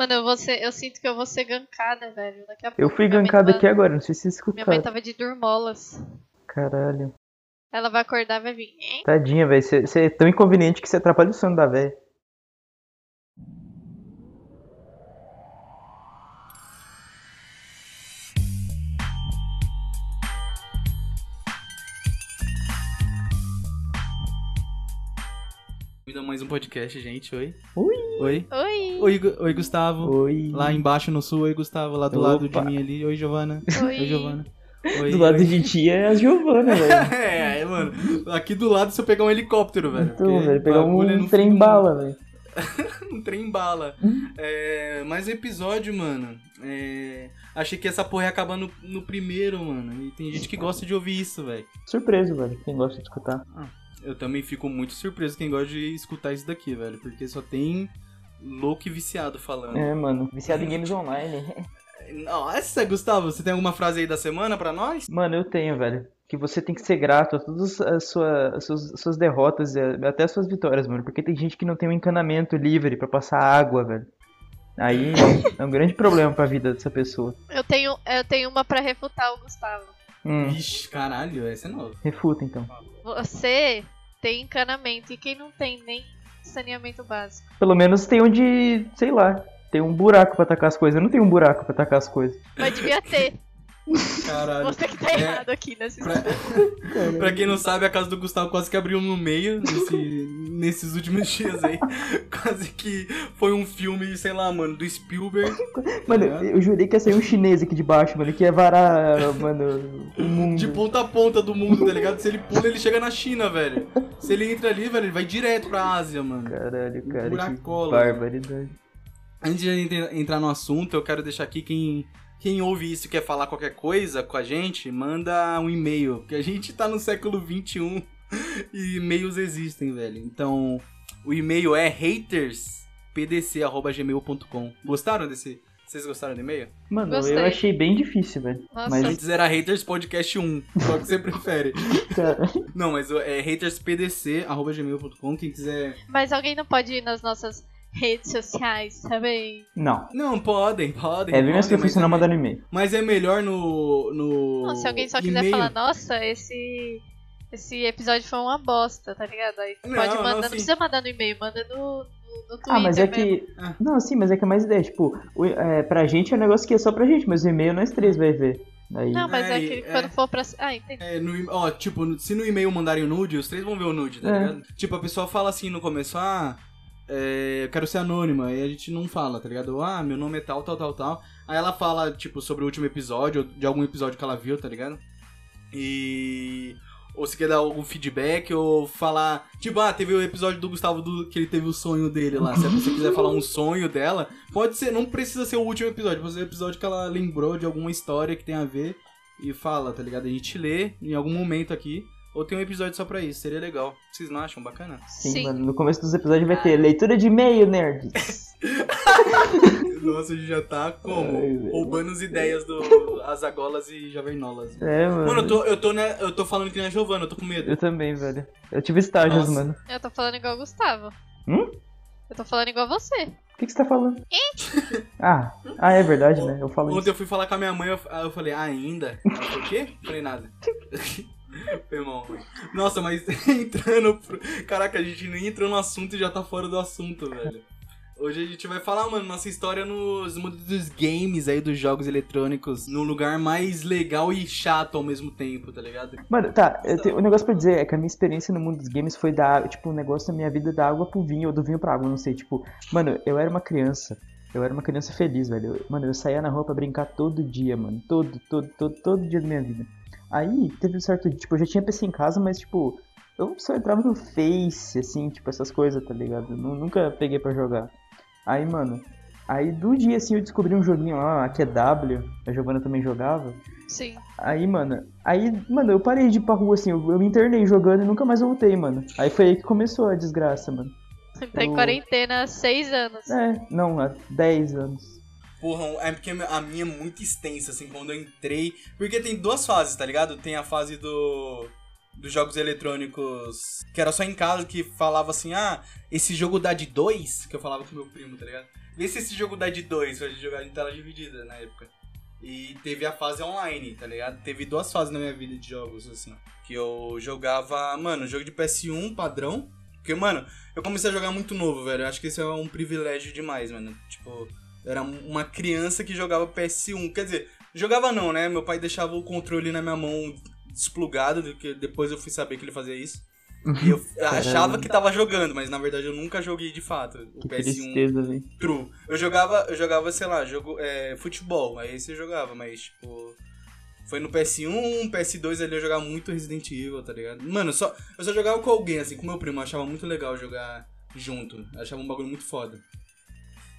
Mano, eu, vou ser, eu sinto que eu vou ser gankada, velho. Daqui a pouco. Eu fui tava- aqui agora, não sei se vocês Minha mãe escutaram. tava de dormolas. Caralho. Ela vai acordar e vai vir. Hein? Tadinha, velho. Você é tão inconveniente que você atrapalha o sono da velha. Bem-vindo a mais um podcast, gente. Oi. Oi. Oi! Oi, Gu- Oi Gustavo. Oi. Lá embaixo no sul, oi, Gustavo. Lá do lado de Opa. mim ali. Oi, Giovana. Oi. Oi, Giovana. Oi, Do lado oi. de tia é a Giovana, velho. é, mano. Aqui do lado se eu pegar um helicóptero, velho. Então, velho, pegar bagulho é no um trem bala, velho. Um trem bala. É, mais um episódio, mano. É, achei que essa porra ia acabar no, no primeiro, mano. E tem gente que gosta de ouvir isso, velho. Surpreso, velho. Quem gosta de escutar. Eu também fico muito surpreso quem gosta de escutar isso daqui, velho. Porque só tem louco e viciado falando. É, mano. Viciado em games online. Nossa, Gustavo, você tem alguma frase aí da semana pra nós? Mano, eu tenho, velho. Que você tem que ser grato a todas as, sua- as suas, as suas derrotas e até as suas vitórias, mano. Porque tem gente que não tem um encanamento livre pra passar água, velho. Aí é um grande problema pra vida dessa pessoa. Eu tenho, eu tenho uma pra refutar o Gustavo. Hum, Vixe, caralho, essa é nova. refuta então. Você tem encanamento e quem não tem nem saneamento básico. Pelo menos tem onde, sei lá, tem um buraco pra tacar as coisas. Eu não tenho um buraco pra tacar as coisas. Mas devia ter. Caralho. Você que tá É, errado aqui nessa Pra, história. pra quem não sabe, a casa do Gustavo quase que abriu no meio nesse- nesses últimos dias aí. Quase que foi um filme, sei lá, mano, do Spielberg. Mano, ligado? eu jurei que ia sair um chinês aqui de baixo, mano, que ia varar, mano, o mundo. De ponta a ponta do mundo, tá ligado? Se ele pula, ele chega na China, velho. Se ele entra ali, velho, ele vai direto pra Ásia, mano. Caralho, cara, que Buracola. barbaridade. Antes de entra- entrar no assunto, eu quero deixar aqui quem, quem ouve isso e quer falar qualquer coisa com a gente, manda um e-mail. Porque a gente tá no século XXI e e-mails existem, velho. Então, o e-mail é haterspdc.gmail.com. Gostaram desse? Vocês gostaram do e-mail? Mano, Gostei. eu achei bem difícil, velho. Nossa. Mas, Antes era haterspodcast 1, qual que você prefere? Não, mas é haterspdc.gmail.com, quem quiser... Mas alguém não pode ir nas nossas redes sociais também? não. Não, podem, podem. É bem mais profissional é- mandando e-mail. Mas é melhor no. no Não, se alguém só quiser falar, nossa, esse. Esse episódio foi uma bosta, tá ligado? Aí Não, pode não, mandar, não, sim. precisa mandar no e-mail, manda no, no, no Twitter. Ah, mas é mesmo. que. Ah. Não, sim, mas é que é mais ideia. Tipo, o, é, pra gente é um negócio que é só pra gente, mas o e-mail nós três vai ver. Aí, Não, mas é, É, que é. quando for pra. Ah, entendi. É, no, ó, tipo, no- se no e-mail mandarem o nude, os três vão ver o nude, tá É. ligado? Tipo, a pessoa fala assim no começo, ah, é, eu quero ser anônima, aí a gente não fala, tá ligado? Ah, meu nome é tal, tal, tal, tal. Aí ela fala, tipo, sobre o último episódio, de algum episódio que ela viu, tá ligado? E. Ou se quer dar algum feedback, ou falar. Tipo, ah, teve o episódio do Gustavo do, que ele teve o sonho dele lá. Se pessoa quiser falar um sonho dela, pode ser, não precisa ser o último episódio, pode ser o episódio que ela lembrou de alguma história que tem a ver e fala, tá ligado? A gente lê em algum momento aqui, ou tem um episódio só pra isso, seria legal. Vocês não acham bacana? sim, Sim. mano, no começo dos episódios vai ter leitura de e-mail, nerds. Nossa, a gente já tá como? Ai. Roubando as ideias do Azagolas e Javernolas. É, mano. Mano, eu tô, eu, tô, né, eu tô falando que nem a Giovana, eu tô com medo. Eu também, velho. Eu tive estágios, Nossa. mano. Eu tô falando igual o Gustavo. Hum? Eu tô falando igual você. O que, que você tá falando? ah, ah, é verdade, né? Eu falo Ontem isso. eu fui falar com a minha mãe, eu, eu falei, ah, ainda? Ela falou, o quê? Falei nada. Mal. Nossa, mas entrando pro... Caraca, a gente nem entrou no assunto e já tá fora do assunto, velho. Hoje a gente vai falar, mano, nossa história nos mundos dos games aí, dos jogos eletrônicos, no lugar mais legal e chato ao mesmo tempo, tá ligado? Mano, tá, o negócio pra dizer é que a minha experiência no mundo dos games foi da, tipo, um negócio da minha vida da água pro vinho, ou do vinho pra água, não sei, tipo, mano, eu era uma criança, eu era uma criança feliz, velho, mano, eu saía na rua pra brincar todo dia, mano, todo, todo, todo, todo dia da minha vida. Aí, teve um certo tipo, eu já tinha PC em casa, mas, tipo, eu só entrava no Face, assim, tipo, essas coisas, tá ligado? Nu- Nunca peguei pra jogar. Aí, mano, aí do dia, assim, eu descobri um joguinho lá, que é W, a Giovanna também jogava, Sim. Aí, mano, aí, mano, eu parei de ir pra rua assim, eu, eu me internei jogando e nunca mais voltei, mano. Aí foi aí que começou a desgraça, mano. Tá em Eu- quarentena há seis anos. É, não, há 10 anos. Porra, é porque a minha é muito extensa, assim, quando eu entrei. Porque tem duas fases, tá ligado? Tem a fase do. Dos jogos eletrônicos. Que era só em casa que falava assim, ah, esse jogo dá de dois, que eu falava com meu primo, tá ligado? vê se esse jogo dá de dois pra gente jogar em tela dividida na época. E teve a fase online, tá ligado? Teve duas fases na minha vida de jogos, assim. Que eu jogava, mano, jogo de PS1 padrão. Porque, mano, eu comecei a jogar muito novo, velho. Eu acho que isso é um privilégio demais, mano. Tipo, eu era uma criança que jogava PS1. Quer dizer, jogava não, né? Meu pai deixava o controle na minha mão desplugado, que depois eu fui saber que ele fazia isso. E eu achava que tava jogando, mas na verdade eu nunca joguei de fato. O Que PS1 tristeza. True. Eu jogava, eu jogava, sei lá, jogo, é, futebol, aí você jogava, mas tipo. Foi no PS1, PS2 ali eu jogava muito Resident Evil, tá ligado? Mano, só, eu só jogava com alguém, assim, com meu primo, eu achava muito legal jogar junto. Eu achava um bagulho muito foda.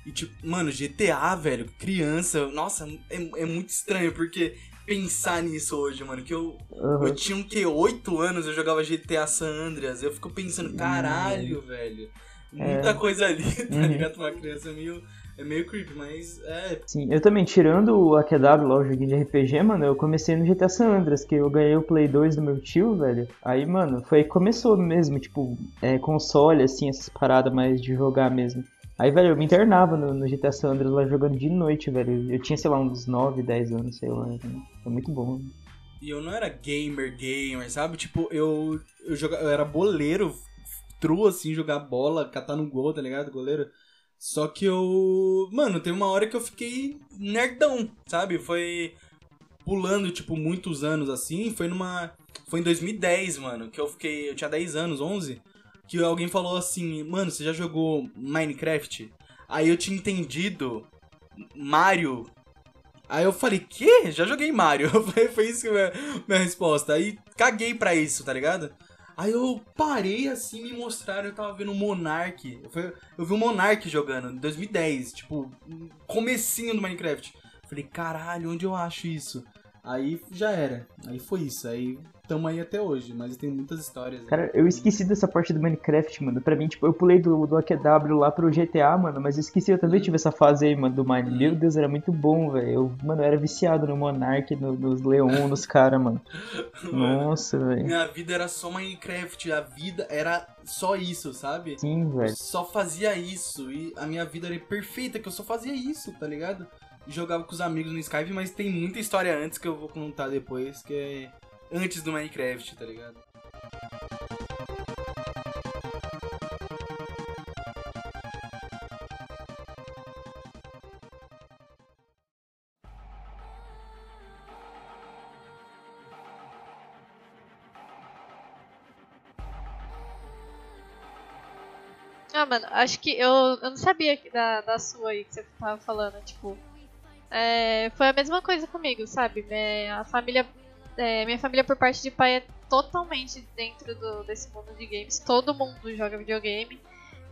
E tipo, mano, GTA, velho, criança, nossa, é, é muito estranho, porque pensar nisso hoje, mano, que eu, Aham. eu tinha o quê? 8 anos, eu jogava GTA San Andreas. Eu fico pensando, caralho, velho. Muita coisa ali, tá Uhum. ligado? Uma criança é meio, é meio creepy, mas é. Sim, eu também, tirando o AQW lá, o joguinho de RPG, mano, eu comecei no GTA San Andreas, que eu ganhei o Play 2 do meu tio, velho. Aí, mano, foi aí que começou mesmo, tipo, é, console, assim, essas paradas mais de jogar mesmo. Aí, velho, eu me internava no, no GTA San Andreas lá jogando de noite, velho. Eu tinha, sei lá, uns 9, 10 anos, sei lá. né? Foi muito bom. né? E eu não era gamer, gamer, sabe? Tipo, eu, eu, joga, eu era boleiro, true, assim, jogar bola, catar no gol, tá ligado? Goleiro. Só que eu. Mano, teve uma hora que eu fiquei nerdão, sabe? Foi pulando, tipo, muitos anos assim. Foi numa. Foi em 2010, mano, que eu fiquei. Eu tinha 10 anos, 11. Que alguém falou assim, mano, você já jogou Minecraft? Aí eu tinha entendido Mario. Aí eu falei, quê? Já joguei Mario. Foi, isso que minha, minha resposta. Aí caguei pra isso, tá ligado? Aí eu parei assim, me mostraram, eu tava vendo o Monark. Foi- eu vi o Monark jogando em 2010, tipo, comecinho do Minecraft. Falei, caralho, onde eu acho isso? Aí já era. Aí foi isso. Aí tamo aí até hoje, mas tem muitas histórias. né? Cara, eu esqueci dessa parte do Minecraft, mano. Pra mim, tipo, eu pulei do, do AQW lá pro GTA, mano, mas eu esqueci, eu também tive essa fase aí, mano, do Mine. Meu Deus, era muito bom, velho. Eu, Mano, eu era viciado no Monark, no- nos Leon, nos caras, mano. Nossa, velho. Minha vida era só Minecraft, a vida era só isso, sabe? Sim, velho. só fazia isso e a minha vida era perfeita, que eu só fazia isso, tá ligado? Jogava com os amigos no Skype, mas tem muita história antes que eu vou contar depois, que é antes do Minecraft, tá ligado? Ah, mano, acho que eu, eu não sabia da, da sua aí que você tava falando, tipo. É, foi a mesma coisa comigo, sabe? Minha família, é, minha família por parte de pai é totalmente dentro do, desse mundo de games. Todo mundo joga videogame.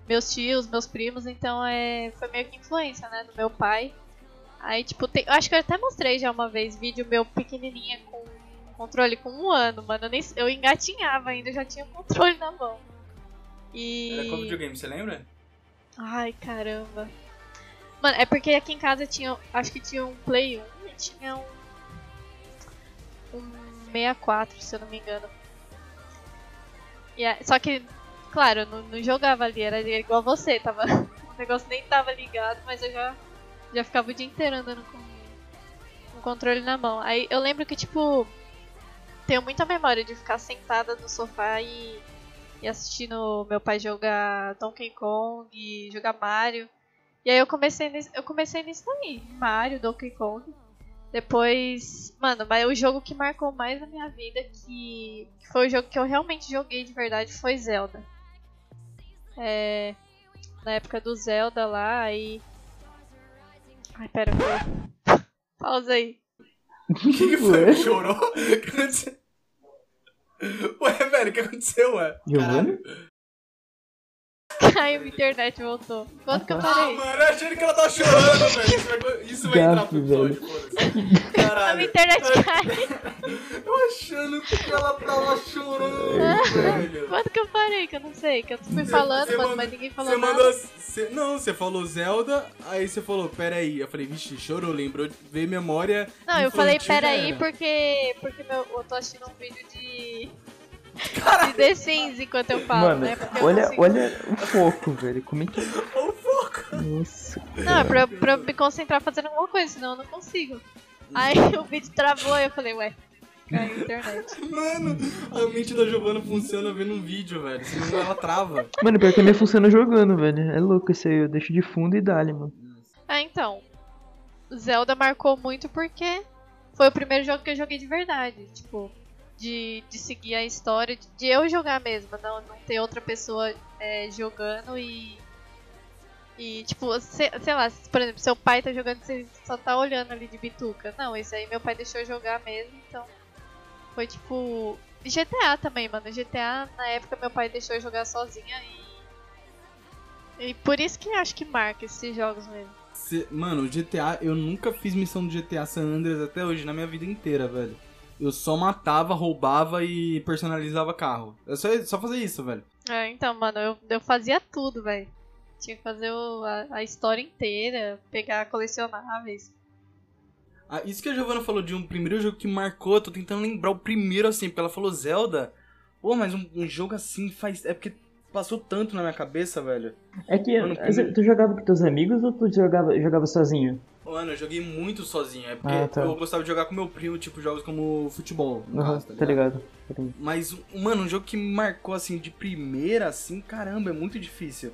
Meus tios, meus primos, então é, foi meio que influência, né, do meu pai. Aí, tipo, tem, eu acho que eu até mostrei já uma vez vídeo meu pequenininha com controle com um ano, mano. Eu, nem, eu engatinhava ainda, eu já tinha o controle na mão. E... Era qual videogame, você lembra? Ai, caramba. Mano, é porque aqui em casa tinha. Acho que tinha um Play 1 e tinha um. Um 64, se eu não me engano. E é- só que, claro, não, não jogava ali, era igual você, tava. O negócio nem tava ligado, mas eu já, já ficava o dia inteiro andando com, o controle na mão. Aí eu lembro que, tipo. Tenho muita memória de ficar sentada no sofá e e assistindo meu pai jogar Donkey Kong jogar Mario. E aí eu comecei nisso, eu comecei nisso aí, Mario, Donkey Kong. Depois, mano, mas o jogo que marcou mais a minha vida, que, que foi o jogo que eu realmente joguei de verdade, foi Zelda. É, na época do Zelda lá, aí. Ai, pera, foi. Pausa aí. O que, que foi? Ué? Chorou? O que aconteceu? Ué, velho, o que aconteceu, ué? Giovanni? Caralho. Caiu a internet, voltou. Quanto que eu Ah, parei? mano, eu achei que ela tava chorando, velho. Isso vai, entrar pro episódio, foda-se. A Caralho. minha internet caiu. Eu achando que ela tava chorando, velho. Quanto que eu parei? Que eu não sei. Que eu fui falando, você mano, manda- mas ninguém falou Você nada. mandou. Você, não, você falou Zelda, aí você falou, pera aí. Eu falei, vixe, chorou, lembrou, de- veio memória. Não, eu falei, peraí, era. porque, porque meu, eu tô assistindo um vídeo de. De The Sims enquanto eu falo, Mano, né? Porque olha, consigo- olha o foco, velho. Como é que. Ô, foco! Nossa. Não, é pra, eu- pra me concentrar fazendo alguma coisa, senão eu não consigo. Aí o vídeo travou e eu falei, ué, caiu a internet. Mano, a mente da Giovana funciona vendo um vídeo, velho. Senão ela trava. Mano, pior que a minha funciona jogando, velho. É louco isso aí. Eu deixo de fundo e dá-lhe, mano. Ah, então. Zelda marcou muito porque foi o primeiro jogo que eu joguei de verdade. Tipo, de, de seguir a história, de, de eu jogar mesmo, não, não ter outra pessoa é, jogando e. E, tipo, se- sei lá, por exemplo, seu pai tá jogando, você só tá olhando ali de bituca. Não, esse aí meu pai deixou jogar mesmo, então. Foi tipo. GTA também, mano. GTA, na época, meu pai deixou eu jogar sozinha e. E por isso que acho que marca esses jogos mesmo. Mano, GTA, eu nunca fiz missão do GTA San Andreas até hoje, na minha vida inteira, velho. Eu só matava, roubava e personalizava carro. É só, só fazer isso, velho. É, então, mano, eu, eu fazia tudo, velho. Tinha que fazer o- a, a história inteira, pegar colecionáveis. Ah, isso que a Giovanna falou de um primeiro jogo que marcou, eu tô tentando lembrar o primeiro assim, porque ela falou Zelda. Pô, mas um, um jogo assim faz. É porque passou tanto na minha cabeça, velho. É que Mano, tu jogava com teus amigos ou tu jogava, jogava sozinho? Mano, eu joguei muito sozinho. É porque Ah, tá. eu gostava de jogar com meu primo, tipo, jogos como futebol. no Aham, caso, tá ligado? Tá ligado. Mas, mano, um jogo que me marcou assim de primeira, assim, caramba, é muito difícil.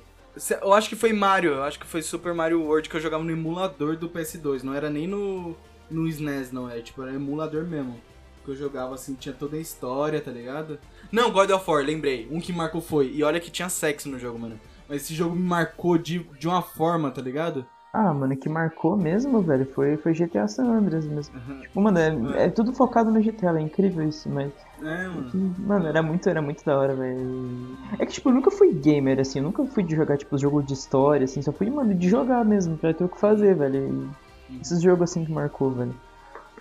Eu acho que foi Mario, eu acho que foi Super Mario World que eu jogava no emulador do PS2, não era nem no, no SNES, não, é tipo, era emulador mesmo. Que eu jogava assim, tinha toda a história, tá ligado? Não, God of War, lembrei, um que marcou foi, e olha que tinha sexo no jogo, mano. Mas esse jogo me marcou de, de uma forma, tá ligado? Ah, mano, que marcou mesmo, velho, foi, foi GTA San Andreas mesmo. Tipo, mano, é, é tudo focado no GTA, é incrível isso, mas. É, mano. que, mano, era muito, era muito da hora, velho. É que, tipo, eu nunca fui gamer, assim, eu nunca fui de jogar, tipo, jogo de história, assim, só fui, mano, de jogar mesmo, pra ter o que fazer, velho. E esses jogos, assim, que marcou, velho.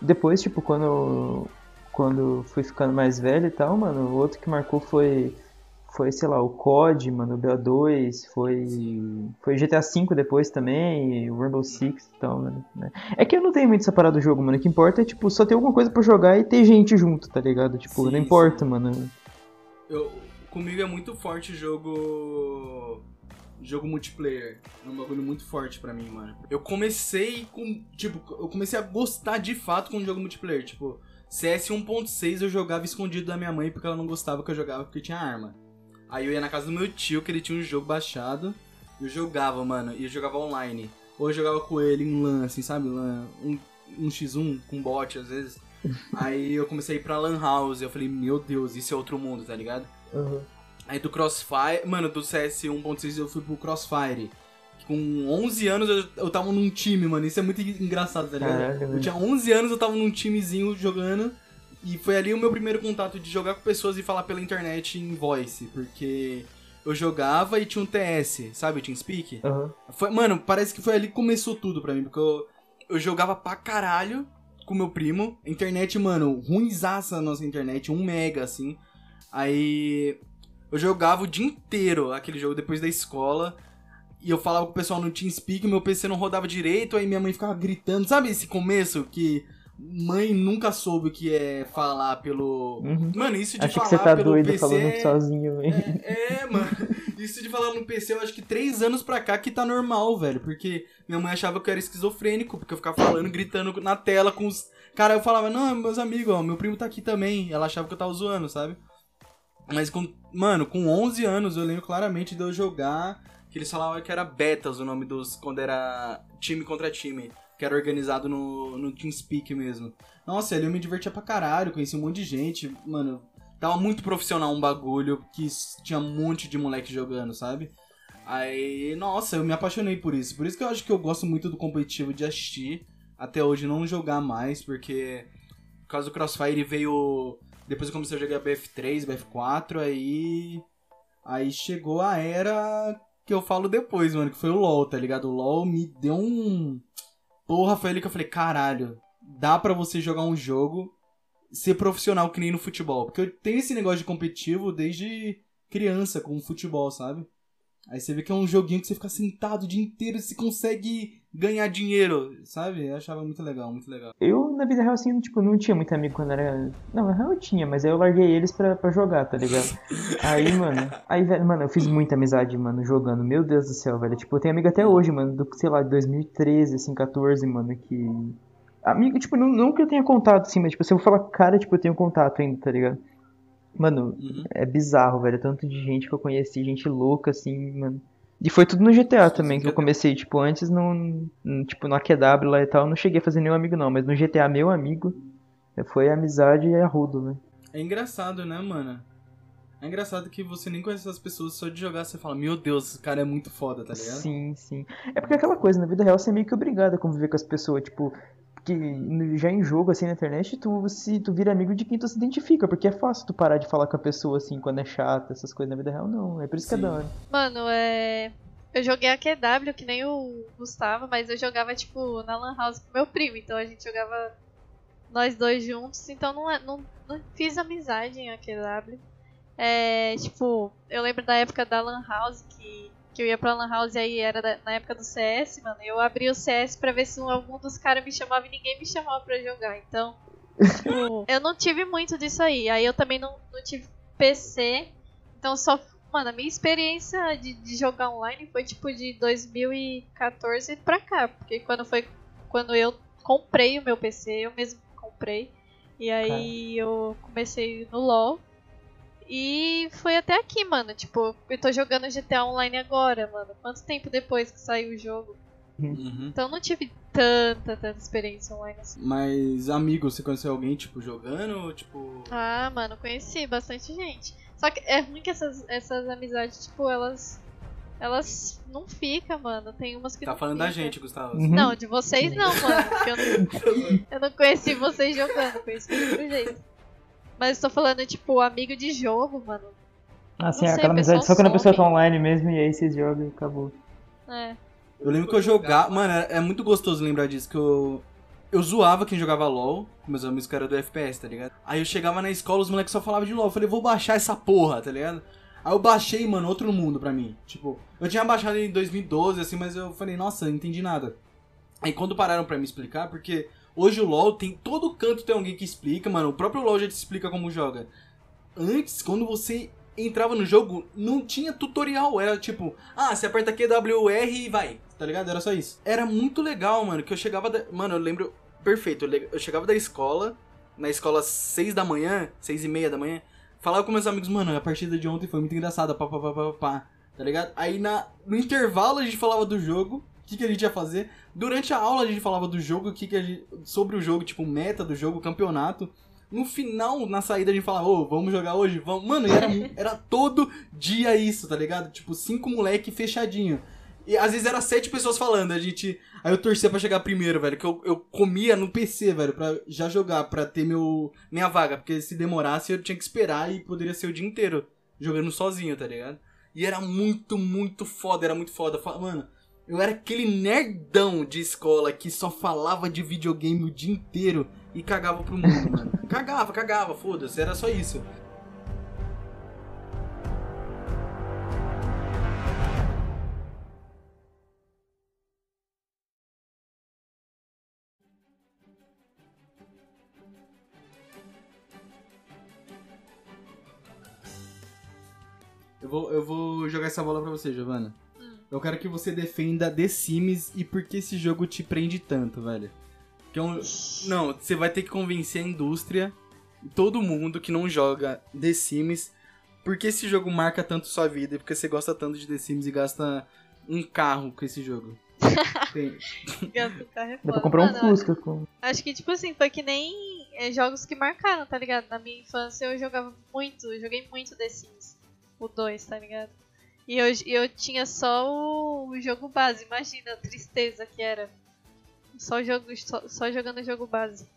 Depois, tipo, quando quando fui ficando mais velho e tal, mano, o outro que marcou foi, foi, sei lá, o COD, mano, o BO2, foi, foi GTA V depois também, o Rainbow Six e tal, mano. né. É que eu não tenho muito essa parada do jogo, mano, o que importa é, tipo, só ter alguma coisa pra jogar e ter gente junto, tá ligado? Tipo, Sim, não importa, sim. mano. Eu, comigo é muito forte jogo. Jogo multiplayer. É um bagulho muito forte pra mim, mano. Eu comecei com. Tipo, eu comecei a gostar de fato com o jogo multiplayer. Tipo, CS 1.6 eu jogava escondido da minha mãe porque ela não gostava que eu jogava porque tinha arma. Aí eu ia na casa do meu tio, que ele tinha um jogo baixado. Eu jogava, mano. E eu jogava online. Ou eu jogava com ele em LAN, assim, sabe? LAN, um, um x1 com bot às vezes. Aí eu comecei a ir pra LAN House. Eu falei, meu Deus, isso é outro mundo, tá ligado? Aí do Crossfire, mano, do CS 1.6 eu fui pro Crossfire. Com 11 anos eu, eu tava num time, mano. Isso é muito engraçado, tá ligado? Caralho, eu velho. tinha 11 anos, eu tava num timezinho jogando. E foi ali o meu primeiro contato de jogar com pessoas e falar pela internet em voice. Porque eu jogava e tinha um TS, sabe? O TeamSpeak. Aham. Foi, mano, parece que foi ali que começou tudo pra mim, porque eu, eu jogava pra caralho com meu primo. Internet, mano, ruimzaça a nossa internet, um mega, assim. Aí eu jogava o dia inteiro aquele jogo depois da escola. E eu falava com o pessoal no TeamSpeak, meu PC não rodava direito, aí minha mãe ficava gritando. Sabe esse começo que mãe nunca soube o que é falar pelo. Uhum. Mano, isso de Acho que falar você tá doido PC falando é- sozinho, velho. é, é, mano. Isso de falar no PC, eu acho que três anos pra cá que tá normal, velho. Porque minha mãe achava que eu era esquizofrênico, porque eu ficava falando, gritando na tela com os. Cara, eu falava, não, meus amigos, ó, meu primo tá aqui também. Ela achava que eu tava zoando, sabe? Mas com. Mano, com 11 anos eu lembro claramente de eu jogar. Que eles falavam que era betas o nome dos. Quando era time contra time. Que era organizado no, no TeamSpeak mesmo. Nossa, ali eu me divertia pra caralho, conheci um monte de gente. Mano, tava muito profissional um bagulho que tinha um monte de moleque jogando, sabe? Aí, nossa, eu me apaixonei por isso. Por isso que eu acho que eu gosto muito do competitivo de assistir. Até hoje não jogar mais, porque por causa do Crossfire veio. Depois eu comecei a jogar BF3, BF4, aí. Aí chegou a era que eu falo depois, mano, que foi o LoL, tá ligado? O LoL me deu um. Porra, foi ali que eu falei, caralho, dá pra você jogar um jogo ser profissional que nem no futebol. Porque eu tenho esse negócio de competitivo desde criança com futebol, sabe? Aí você vê que é um joguinho que você fica sentado o dia inteiro e você consegue ganhar dinheiro, sabe? Eu achava muito legal, muito legal. Eu, na vida real, assim, tipo, não tinha muito amigo quando era. Não, na real eu tinha, mas aí eu larguei eles pra, pra jogar, tá ligado? Aí, mano. Aí, velho, mano, eu fiz muita amizade, mano, jogando. Meu Deus do céu, velho. Tipo, eu tenho amigo até hoje, mano, do, sei lá, de 2013, assim, 14, mano, que. Amigo, tipo, não, não que eu tenha contato, assim, mas, tipo, se eu falar cara, tipo, eu tenho contato ainda, tá ligado? Mano, Uhum. é bizarro, velho. Tanto de gente que eu conheci, gente louca, assim, mano. E foi tudo no GTA também, que eu comecei, tipo, antes no, no- tipo, no AQW lá e tal, eu não cheguei a fazer nenhum amigo não, mas no GTA, meu amigo, foi amizade e arrudo, velho. É engraçado, né, mano? É engraçado que você nem conhece essas pessoas, só de jogar você fala, meu Deus, esse cara é muito foda, tá ligado? Sim, sim. É porque é aquela coisa, na vida real você é meio que obrigado a conviver com as pessoas, tipo, porque já em jogo, assim, na internet, tu, se, tu vira amigo de quem tu se identifica, porque é fácil tu parar de falar com a pessoa, assim, quando é chata, essas coisas na vida real, não, é por isso que é Sim. da hora. Mano, é. Eu joguei a QW, que nem o Gustavo, mas eu jogava, tipo, na Lan House com meu primo. Então a gente jogava nós dois juntos. Então não, é- não, não fiz amizade em AQW. É, tipo, eu lembro da época da Lan House, que, que eu ia pra Lan House e aí era da- na época do CS, mano. Eu abri o CS pra ver se um- algum dos caras me chamava e ninguém me chamava pra jogar. Então, tipo, eu não tive muito disso aí. Aí eu também não, não tive PC. Então só. Mano, a minha experiência de, de jogar online foi tipo de 2014 pra cá. Porque quando foi. Quando eu comprei o meu PC, eu mesmo comprei. E aí eu comecei no LoL. E foi até aqui, mano. Tipo, eu tô jogando GTA Online agora, mano. Quanto tempo depois que saiu o jogo? Uhum. Então eu não tive tanta, tanta experiência online assim. Mas, amigo, você conheceu alguém, tipo, jogando ou, tipo... Ah, mano, conheci bastante gente. Só que é ruim que essas, essas amizades, tipo, elas. Elas não ficam, mano. Tem umas que Tá não falando da fica. gente, Gustavo. Uhum. Não, de vocês não, mano. porque eu não, eu não conheci vocês jogando, conheci de outro jeito. Mas eu tô falando, tipo, amigo de jogo, mano. Ah, sim, sei, aquela amizade só quando a pessoa tá online mesmo e aí vocês jogam e acabou. É. Eu lembro que eu jogava. Mano, é é muito gostoso lembrar disso, que eu. Eu zoava quem jogava LOL, com meus amigos que eram do FPS, tá ligado? Aí eu chegava na escola, os moleques só falavam de LOL. Eu falei, vou baixar essa porra, tá ligado? Aí eu baixei, mano, outro mundo pra mim. Tipo, eu tinha baixado em 2012, assim, mas eu falei, nossa, não entendi nada. Aí quando pararam pra me explicar, porque hoje o LoL tem. Todo canto tem alguém que explica, mano. O próprio LoL já te explica como joga. Antes, quando você entrava no jogo, não tinha tutorial. Era tipo, ah, você aperta QWR e vai, tá ligado? Era só isso. Era muito legal, mano, que eu chegava. Da... Mano, eu lembro. Perfeito, eu chegava da escola, na escola 6 da manhã, 6 e meia da manhã, falava com meus amigos, mano, a partida de ontem foi muito engraçada, pá, pá, pá, pá, pá, tá ligado? Aí na, no intervalo a gente falava do jogo, que, que a gente ia fazer. Durante a aula a gente falava do jogo, que, que gente. sobre o jogo, tipo, meta do jogo, campeonato. No final, na saída, a gente falava, ô, vamos jogar hoje? Vamos. Mano, era, era todo dia isso, tá ligado? Tipo, cinco moleque fechadinho. E às vezes era sete pessoas falando, a gente. Aí eu torcia pra chegar primeiro, velho. Que eu, eu comia no PC, velho, pra já jogar, pra ter meu, minha vaga. Porque se demorasse eu tinha que esperar e poderia ser o dia inteiro jogando sozinho, tá ligado? E era muito, muito foda, era muito foda. Mano, eu era aquele nerdão de escola que só falava de videogame o dia inteiro e cagava pro mundo, mano. Cagava, cagava, foda-se, era só isso. Eu vou, eu vou jogar essa bola pra você, Giovana. Eu quero que você defenda The Sims e por que esse jogo te prende tanto, velho. Que é um... Não, você vai ter que convencer a indústria, todo mundo que não joga The Sims, por que esse jogo marca tanto sua vida e porque você gosta tanto de The Sims e gasta um carro com esse jogo. Tem- carro é Dá pra comprar um Mano, Fusca com. Acho que, tipo assim, foi que nem é, jogos que marcaram, tá ligado? Na minha infância eu jogava muito, eu joguei muito The Sims. O 2, tá ligado? E eu, eu tinha só o, o jogo base, imagina a tristeza que era. Só, jogo, só, só jogando o jogo base.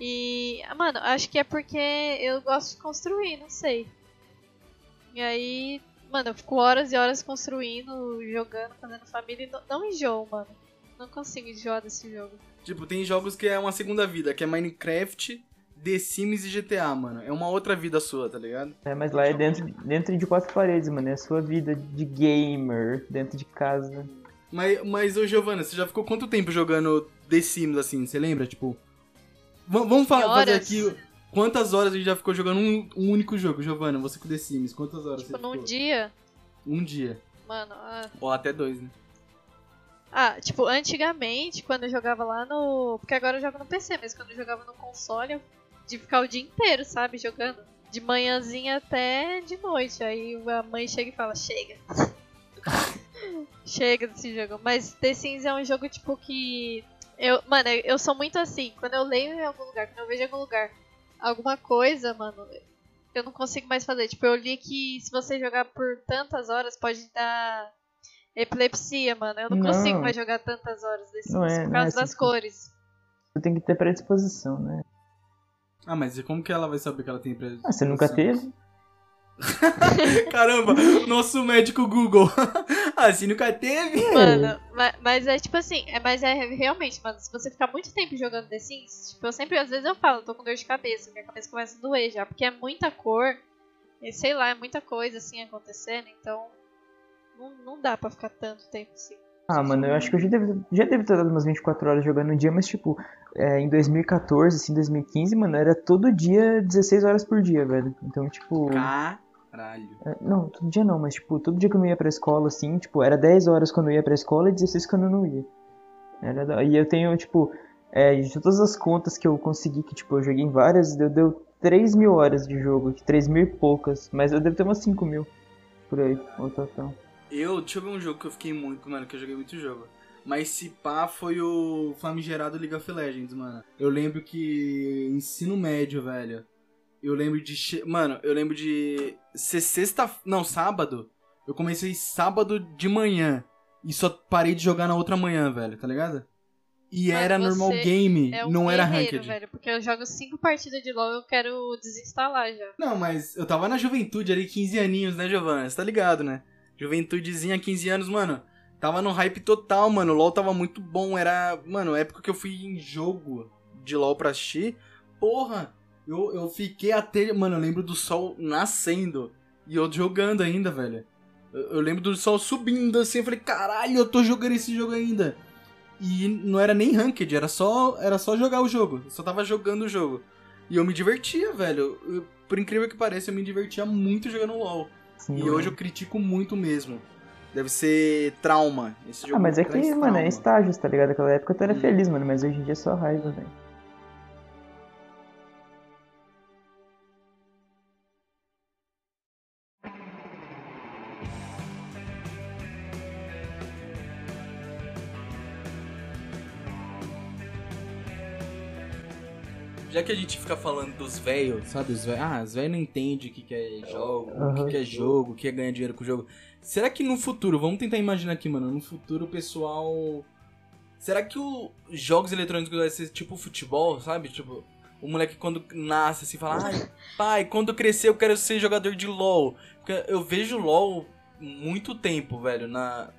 E, mano, acho que é porque eu gosto de construir, não sei. E aí, mano, eu fico horas e horas construindo, jogando, fazendo família e não, não enjoo, mano. Não consigo enjoar desse jogo. Tipo, tem jogos que é uma segunda vida, que é Minecraft, The Sims e GTA, mano. É uma outra vida sua, tá ligado? É, mas lá é dentro, dentro de quatro paredes, mano. É a sua vida de gamer dentro de casa. Mas, mas ô Giovana, você já ficou quanto tempo jogando The Sims, assim? Você lembra? Tipo. v- Vamos fa- fazer horas? aqui. Quantas horas a gente já ficou jogando um, um único jogo, Giovana? Você com The Sims, quantas horas Tipo, você num ficou? dia, Um dia. mano. ah, Ou até dois, né? Ah, tipo, antigamente, quando eu jogava lá no. Porque agora eu jogo no PC, mas quando eu jogava no console, eu de ficar o dia inteiro, sabe, jogando. De manhãzinha até de noite. Aí a mãe chega e fala, chega. chega desse jogo. Mas The Sims é um jogo, tipo, que. Eu, mano, eu sou muito assim. Quando eu leio em algum lugar, quando eu vejo em algum lugar alguma coisa, mano, eu não consigo mais fazer. Tipo, eu li que se você jogar por tantas horas pode dar epilepsia, mano. Eu não, Não. consigo mais jogar tantas horas desse Não é- por é causa assim das cores. Você tem que ter predisposição, né? Ah, mas e como que ela vai saber que ela tem preso? Ah, você nunca teve? Caramba, nosso médico Google. ah, você nunca teve? Mano, ma- mas, é tipo assim, é, mas é realmente, mano, se você ficar muito tempo jogando The Sims, tipo, eu sempre, às vezes eu falo, eu tô com dor de cabeça, minha cabeça começa a doer já, porque é muita cor, e sei lá, é muita coisa assim acontecendo, então não, não dá pra ficar tanto tempo assim. Ah, mano, eu acho que eu já devo, já devo ter dado umas 24 horas jogando um dia, mas tipo, é, em 2014, assim, 2015, mano, era todo dia 16 horas por dia, velho. Então, tipo. Caralho. é, não, todo dia não, mas tipo, todo dia que eu não ia pra escola, assim, tipo, era 10 horas quando eu ia pra escola e 16 quando eu não ia. Era, e eu tenho, tipo, é, de todas as contas que eu consegui, que tipo, eu joguei em várias, deu, deu 3 mil horas de jogo, 3 mil e poucas, mas eu devo ter umas 5 mil por aí, o total. Eu, deixa eu ver um jogo que eu fiquei muito, mano, que eu joguei muito jogo. Mas se pá foi o famigerado League of Legends, mano. Eu lembro que ensino médio, velho. Eu lembro de. Mano, eu lembro de ser sexta. Não, sábado. Eu comecei sábado de manhã. E só parei de jogar na outra manhã, velho, tá ligado? E Mano, era normal game, É um não era ranked. velho, porque eu jogo 5 partidas de LoL e eu quero desinstalar já. Não, mas eu tava na juventude ali, 15 aninhos, né, Giovana? Você tá ligado, né? Juventudezinha, 15 anos, mano. Tava no hype total, mano. O LoL tava muito bom. Era, mano, época que eu fui em jogo de LoL pra assistir. Porra, eu, eu fiquei até. Mano, eu lembro do sol nascendo. E eu jogando ainda, velho. Eu, eu lembro do sol subindo assim. Eu falei, caralho, eu tô jogando esse jogo ainda. E não era nem ranked, era só, era só jogar o jogo. Eu só tava jogando o jogo. E eu me divertia, velho. Eu- por incrível que pareça, eu me divertia muito jogando LoL. Sim, E hoje eu critico muito mesmo. Deve ser trauma. Esse jogo Ah, mas é que, traz mano, é trauma. estágios, tá ligado? Naquela época tu era Hum. feliz, mano, mas hoje em dia é só raiva, velho. Que a gente fica falando dos velhos, sabe? Os velhos, ah, os velhos não entendem o que, que é jogo, o que, que é jogo, o que é ganhar dinheiro com o jogo. Será que no futuro, vamos tentar imaginar aqui, mano, no futuro o pessoal. Será que os jogos eletrônicos vai ser tipo futebol, sabe? Tipo, o moleque quando nasce assim fala, ai, pai, quando crescer eu quero ser jogador de LOL. Porque eu vejo LOL muito tempo, velho, na,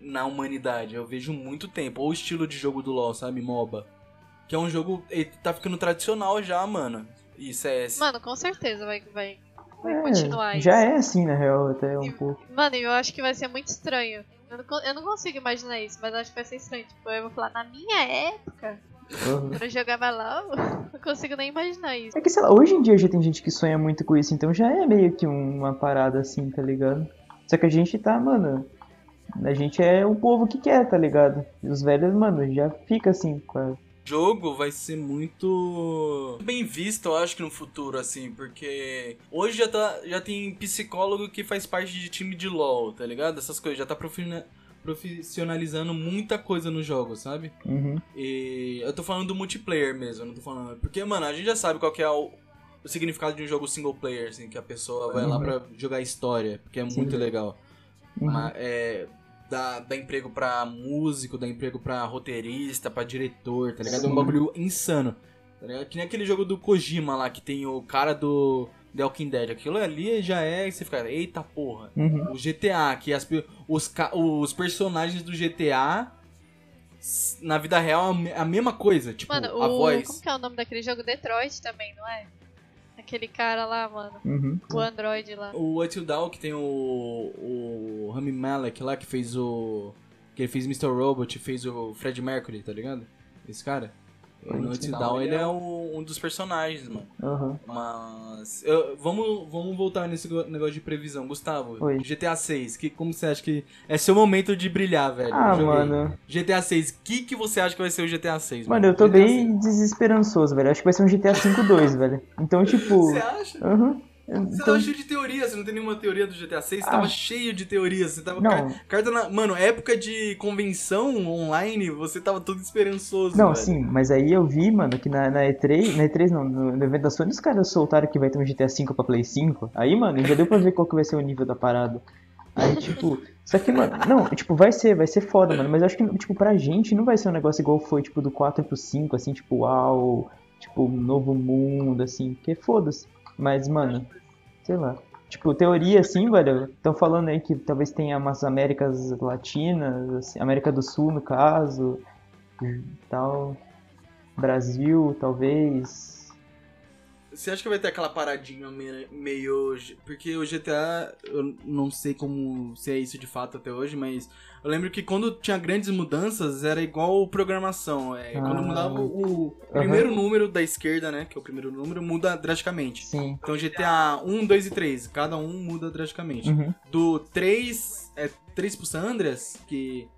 na humanidade. Eu vejo muito tempo. Ou o estilo de jogo do LOL, sabe? MOBA. Que é um jogo. Ele tá ficando tradicional já, mano. E CS. Mano, com certeza vai, vai, vai É, continuar já isso. é assim, na real, até um E- pouco. Mano, eu acho que vai ser muito estranho. Eu não, eu não consigo imaginar isso, mas acho que vai ser estranho. Tipo, eu vou falar, na minha época, Uhum. quando eu jogava LOL, não consigo nem imaginar isso. É que, sei lá, hoje em dia já tem gente que sonha muito com isso, então já é meio que uma parada assim, tá ligado? Só que a gente tá, mano. A gente é o povo que quer, tá ligado? E os velhos, mano, já fica assim com a. jogo vai ser muito bem visto, eu acho que no futuro, assim, porque hoje já, tá, já tem psicólogo que faz parte de time de LoL, tá ligado? Essas coisas, já tá profina- profissionalizando muita coisa no jogo, sabe? Uhum. E eu tô falando do multiplayer mesmo, eu não tô falando. Porque, mano, a gente já sabe qual que é o, o significado de um jogo single player, assim, que a pessoa vai lá Uhum. pra jogar história, porque é Sim. muito legal. Uhum. Ma- é, dá, dá emprego pra músico, dá emprego pra roteirista, pra diretor, tá ligado? É um Sim. bagulho insano. Tá ligado? Que nem aquele jogo do Kojima lá, que tem o cara do The Walking Dead. Aquilo ali já é, você fica, eita porra. Uhum. O GTA, que as, os, os personagens do GTA na vida real é a me- a mesma coisa, tipo, Mano, a o. voz. Como que é o nome daquele jogo? Detroit também, não é? Aquele cara lá, mano. Uhum. O Android lá. O Until Dawn, que tem o, o Rami Malek lá, que fez o que ele fez Mr. Robot, fez o Fred Mercury, tá ligado? Esse cara. Não, Dawn ele é um, um dos personagens, mano. Aham. Mas. eu- vamos, vamos voltar nesse negócio de previsão. Gustavo, Oi. GTA 6, que, como você acha que é seu momento de brilhar, velho? Ah, mano. GTA 6, o que, que você acha que vai ser o GTA 6? Mano, eu tô GTA bem desesperançoso, velho. Acho que vai ser um GTA V-2, velho. Então, tipo. 6. Você acha? Aham. Você Então, tava cheio de teorias, você não tem nenhuma teoria do GTA 6, você Ah. tava cheio de teorias, você tava... Não. car- Carta na... Mano, época de convenção online, você tava todo esperançoso, Não, velho. sim, mas aí eu vi, mano, que na, na E3, na E3 não, no, evento da Sony, os caras soltaram que vai ter um GTA V pra Play 5. Aí, mano, já deu pra ver qual que vai ser o nível da parada. Aí, tipo, só que, mano, não, tipo, vai ser, vai ser foda, mano, mas eu acho que, tipo, pra gente não vai ser um negócio igual foi, tipo, do 4 pro 5, assim, tipo, uau, tipo, um novo mundo, assim, porque foda-se. Mas, mano, sei lá. Tipo, teoria, assim, velho, estão falando aí que talvez tenha umas Américas Latinas, assim, América do Sul, no caso, tal. Brasil, talvez. Você acha que vai ter aquela paradinha me- meio. Porque o GTA, eu não sei como se é isso de fato até hoje, mas eu lembro que quando tinha grandes mudanças era igual programação. É, Quando Ah. mudava o primeiro número da esquerda, né? Que é o primeiro número, muda drasticamente. Sim. Então GTA 1, 2 e 3, cada um muda drasticamente. Uhum. Do 3, é 3 pro San Andreas, que.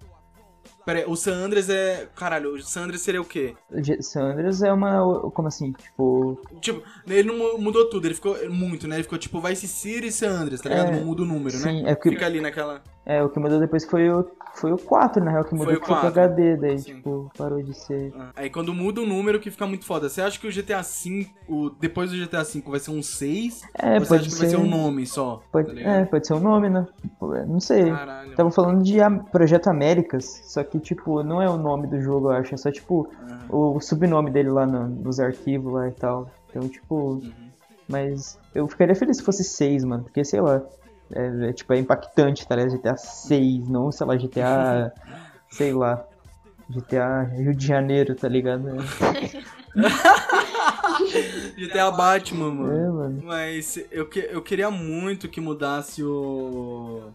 Pera aí, o San Andreas é. Caralho, o San Andreas seria o quê? Ge- Sanders é uma. Como assim? Tipo. Tipo, ele não mu- mudou tudo, ele ficou muito, né? Ele ficou tipo Vice City e San Andreas, tá ligado? É, não muda o número, sim, né? é que- Fica ali naquela. É, o que mudou depois foi o, foi o 4, na real, que mudou Foi o que foi 4. HD, daí, Sim. tipo, parou de ser. Ah, Aí quando muda o número que fica muito foda. Você acha que o GTA V, o, depois do GTA V vai ser um 6? É, você pode acha que ser. vai ser um nome só? Pode, tá é, pode ser o nome, né? Não sei. Caralho. Estavam falando de Projeto Américas, só que, tipo, não é o nome do jogo, eu acho. É só, tipo, o subnome dele lá no- nos arquivos lá e tal. Então, tipo. Uhum. Mas eu ficaria feliz se fosse 6, mano. Porque, sei lá. É, é, tipo, é impactante, tá ligado? GTA 6, não, sei lá, GTA. sei lá. GTA Rio de Janeiro, tá ligado? GTA Batman, mano. É, mano. Mas eu, que, eu queria muito que mudasse o.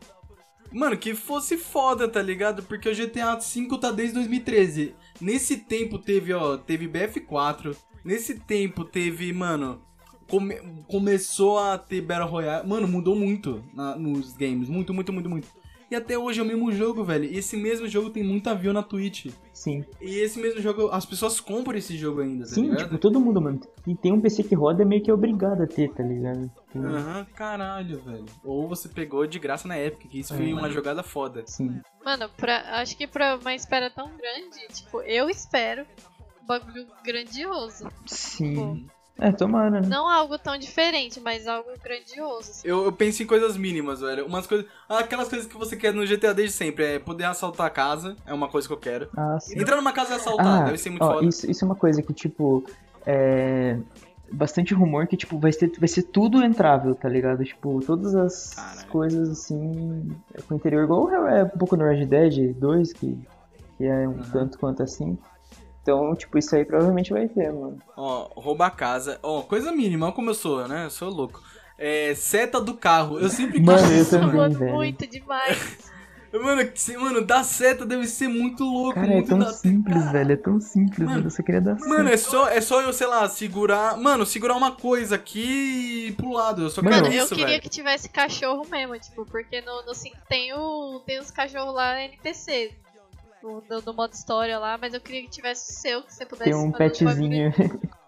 Mano, que fosse foda, tá ligado? Porque o GTA V tá desde 2013. Nesse tempo teve, ó, teve BF4. Nesse tempo teve, mano. Come- começou a ter Battle Royale. Mano, mudou muito na- nos games. Muito, muito, muito, muito. E até hoje é o mesmo jogo, velho. E esse mesmo jogo tem muita view na Twitch. Sim. E esse mesmo jogo, as pessoas compram esse jogo ainda, tá Sim, ligado? tipo, todo mundo, mano. E tem um PC que roda é meio que obrigado a ter, tá ligado? Tipo, Aham, caralho, velho. Ou você pegou de graça na época, que isso foi É. uma jogada foda. Sim. Mano, pra, acho que pra uma espera tão grande, tipo, eu espero um bagulho grandioso. Sim. É, tomara, né? Não algo tão diferente, mas algo grandioso. assim. Eu, eu penso em coisas mínimas, velho. Umas coisas. Aquelas coisas que você quer no GTA desde sempre. É poder assaltar a casa, é uma coisa que eu quero. Ah, sim. Entrar numa casa e assaltar, Ah, deve ser muito ó, foda. isso, isso é uma coisa que, tipo, é. Bastante rumor que, tipo, vai ser, vai ser tudo entrável, tá ligado? Tipo, todas as Caralho. coisas, assim, é com o interior, igual é um pouco no Red Dead 2, que, que é um Aham. tanto quanto assim. Então, tipo, isso aí provavelmente vai ter, mano. Ó, roubar a casa. Ó, coisa mínima, olha como eu sou, né? Eu sou louco. É, seta do carro. Eu sempre Mano, quis eu isso, também. mano. Mano, velho. muito demais. Mano, que- mano, dar seta deve ser muito louco. Cara, é muito tão da- simples, velho, é tão simples, Mano, mano. Eu só queria dar Mano, é só, é só eu, sei lá, segurar. Mano, segurar uma coisa aqui e ir pro lado. Eu só Mano, quero Mano, eu isso, queria velho. que tivesse cachorro mesmo, tipo, porque no, no 5 tem, o, tem os cachorros lá NPC. O- Do, do modo história lá, mas eu queria que tivesse o seu, que você pudesse ter um petzinho.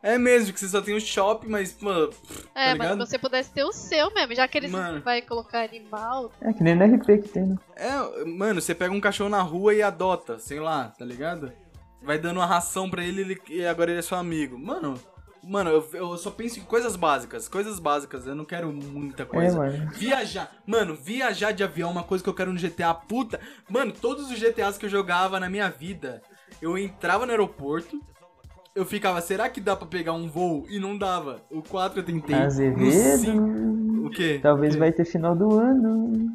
É mesmo, que você só tem o shopping, mas, mano. É, tá mas ligado? você pudesse ter o seu mesmo, já que eles Mano. vai colocar animal. É que nem no RP que tem, né? É, mano, você pega um cachorro na rua e adota, sei lá, tá ligado? Vai dando uma ração pra ele, ele e agora ele é seu amigo. Mano, mano, eu, eu só penso em coisas básicas, coisas básicas, eu não quero muita É, coisa. mano. Viajar, mano, viajar de avião é uma coisa que eu quero no GTA. Puta, mano, todos os GTAs que eu jogava na minha vida, eu entrava no aeroporto, eu ficava, será que dá pra pegar um voo? E não dava. O 4 eu tentei. Azevedo. O quê? Talvez O quê? vai ter final do ano.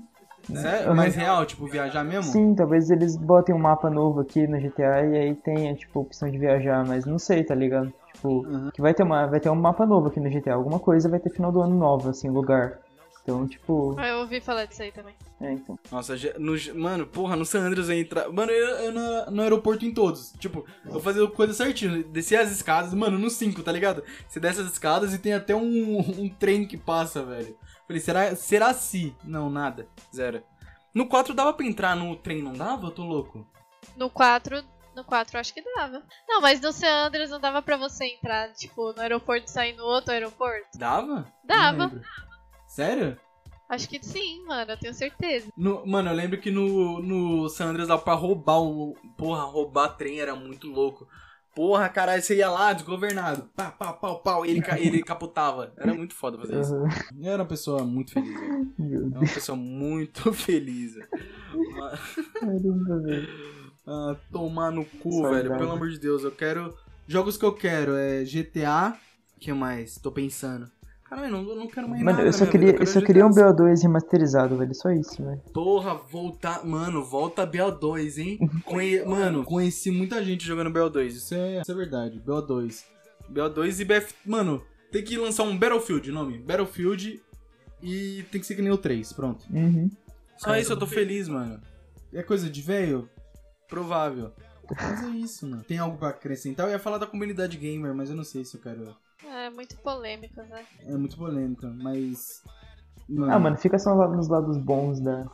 Sério? Uhum. Mais real, tipo, viajar mesmo? Sim, talvez eles botem um mapa novo aqui no GTA e aí tenha, tipo, opção de viajar, mas não sei, tá ligado? Tipo, Uhum. que vai ter, uma, vai ter um mapa novo aqui no GTA, alguma coisa vai ter final do ano novo, assim, lugar. Então, tipo, Ah, eu ouvi falar disso aí também. é, então. Nossa, no, mano, porra, no San Andreas eu entrar. Mano, eu, eu no, no aeroporto em todos. Tipo, eu fazia coisa certinho. Descia as escadas, mano, no 5, tá ligado? Você desce as escadas e tem até um, um trem que passa, velho. Falei, será, será se? Não, nada. Zero. No 4 dava pra entrar no trem, não dava? Eu tô louco. No 4, no 4 acho que dava. Não, mas no San Andreas não dava pra você entrar, tipo, no aeroporto e sair no outro aeroporto? Dava? Dava. Sério? Acho que sim, mano, eu tenho certeza. No- mano, eu lembro que no, no San Andreas dava pra roubar o. Porra, roubar trem era muito louco. Porra, caralho, você ia lá, desgovernado. Pá, pá, pau, pau. E ele, ele capotava. Era muito foda fazer isso. Eu era uma pessoa muito feliz, velho. É uma pessoa muito feliz. velho. Caramba, velho. Ah, tomar no cu, Saudade. velho. Pelo amor de Deus, eu quero. Jogos que eu quero é GTA. que mais? Tô pensando. Caralho, não, eu não quero mais Mano, nada. eu só queria, vida, eu só queria um GTA. BO2 remasterizado, velho. Só isso, velho. Porra, voltar. Mano, volta BO2, hein? Conhe... Mano, conheci muita gente jogando BO2. Isso é, isso é verdade. BO2. BO2 e BF. Mano, tem que lançar um Battlefield, nome. Battlefield e tem que ser que nem o 3. Pronto. Uhum. Só isso eu tô feliz, mano. É coisa de velho? Provável. Mas é isso, mano. Tem algo pra acrescentar? Eu ia falar da comunidade gamer, mas eu não sei se eu quero. É muito polêmico, né? É muito polêmica, mas. Mano, Ah, mano, fica só nos lados bons da.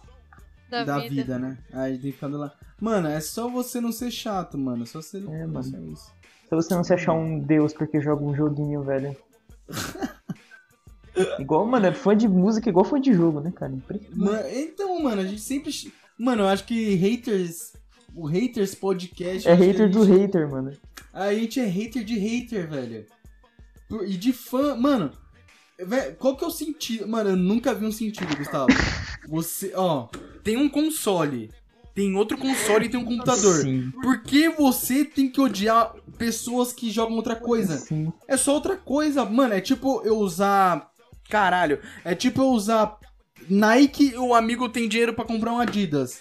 Da, da vida. vida. né? Aí tem que ficar do lá. Mano, é só você não ser chato, mano. Só ser. É, mano. Só isso. Se você não se achar um deus porque joga um joguinho, velho. igual, mano, é fã de música igual fã de jogo, né, cara? Mano, então, mano, a gente sempre. Mano, eu acho que haters. O haters podcast. É hater do hater, mano. A gente é hater de hater, velho. E de fã. Mano, vé- qual que é o sentido? Mano, eu nunca vi um sentido, Gustavo. Você, ó, tem um console, tem outro console e tem um computador. Sim, Por que você tem que odiar pessoas que jogam outra coisa? sim. É só outra coisa, mano. É tipo eu usar. Caralho. É tipo eu usar Nike e o amigo tem dinheiro pra comprar um Adidas.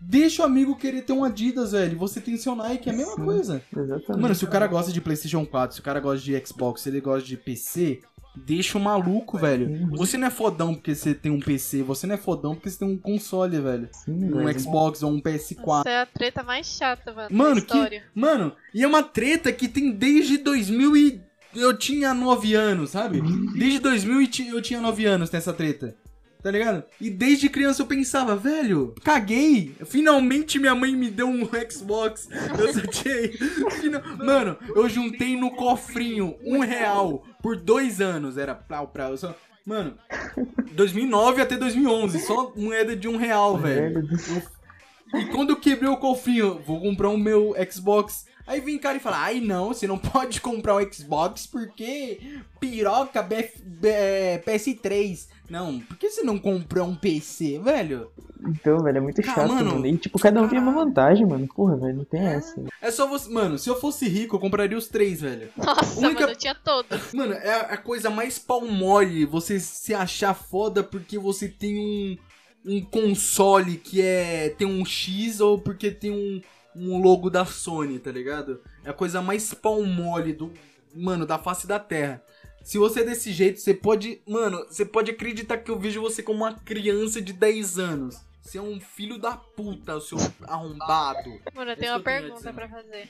Deixa o amigo querer ter um Adidas, velho. Você tem seu Nike, é a mesma Sim. coisa. Exatamente. Mano, se o cara gosta de PlayStation 4, se o cara gosta de Xbox, se ele gosta de PC, deixa o maluco, velho. Uhum. Você não é fodão porque você tem um PC, você não é fodão porque você tem um console, velho. Sim, Um velho. Xbox ou um PS4. Essa é a treta mais chata, mano, Mano, da que. história. Mano, e é uma treta que tem desde 2000 e. Eu tinha 9 anos, sabe? Desde 2000 e ti- eu tinha 9 anos nessa treta. Tá ligado? E desde criança eu pensava, velho, caguei. Finalmente minha mãe me deu um Xbox. Eu. Fina- Mano, eu juntei no cofrinho um real por dois anos. Era plau, plau. Eu só... Mano, 2009 até 2011. Só moeda de um real, velho. E quando eu quebrei o cofrinho, vou comprar o meu Xbox. Aí vem cara e fala: Ai não, você não pode comprar o Xbox porque piroca BF, B- é, PS3. Não, por que você não comprou um PC, velho? Então, velho, é muito Cara, chato, mano, mano. E, tipo, cada um tem uma vantagem, mano. Porra, velho, não tem essa. É só você. Mano, se eu fosse rico, eu compraria os três, velho. Nossa, Única- mano, eu tinha todos. Mano, é a coisa mais pau mole você se achar foda porque você tem um, um console que é tem um X ou porque tem um, um logo da Sony, tá ligado? É a coisa mais pau mole do, mano, da face da terra. Se você é desse jeito, você pode, mano, você pode acreditar que eu vejo você como uma criança de 10 anos. Você é um filho da puta, seu arrombado. Mano, eu Isso tenho uma que eu tenho a pergunta pra fazer.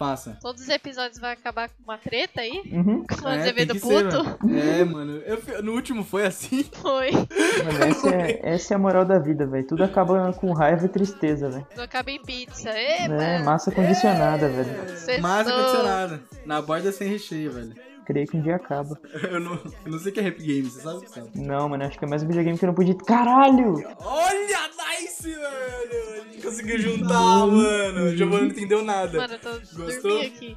Faça. Todos os episódios vai acabar com uma treta aí? Uhum. Com o É, Azevedo ser, puto? mano. É, mano. Eu no último foi assim. Foi. Mano, essa é, essa é a moral da vida, velho. Tudo acaba com raiva e tristeza, velho. Não acaba em pizza. Ê, É, mano. massa condicionada, velho. Massa condicionada. Na borda sem recheio, velho. Creio que um dia acaba. Eu não, eu não sei o que é rap game, você sabe o que sabe? Não, mano, acho que é mais um videogame que eu não podia. Caralho! Olha, nice, velho! A gente conseguiu juntar, mano. O Giovanni não entendeu nada. Mano, eu tô Gostou? dormindo aqui.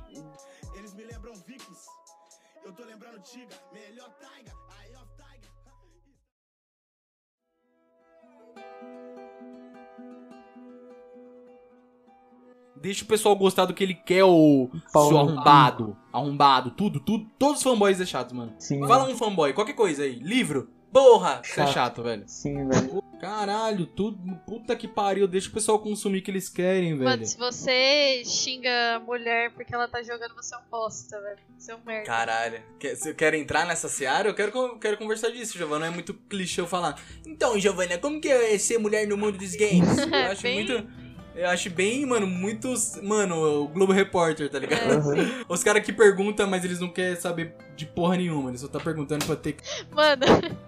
Deixa o pessoal gostar do que ele quer, o Paulo. seu arrombado. Arrombado, tudo, tudo. Todos os fanboys deixados, mano. Sim. Fala um fanboy, qualquer coisa aí. Livro. Porra! Isso é chato, velho. Sim, velho. Caralho, tudo. Puta que pariu. Deixa o pessoal consumir o que eles querem, velho. Mano, se você xinga a mulher porque ela tá jogando, você é um bosta, velho. Você é um merda. Caralho. Quer, você quer entrar nessa seara? Eu quero, quero conversar disso, Giovanna. Não é muito clichê eu falar. Então, Giovanna, como que é ser mulher no mundo dos games? Eu acho Bem- muito. Eu acho bem, mano, muitos. Mano, o Globo Repórter, tá ligado? É. Os caras que perguntam, mas eles não querem saber de porra nenhuma. Eles só tá perguntando pra ter. Mano,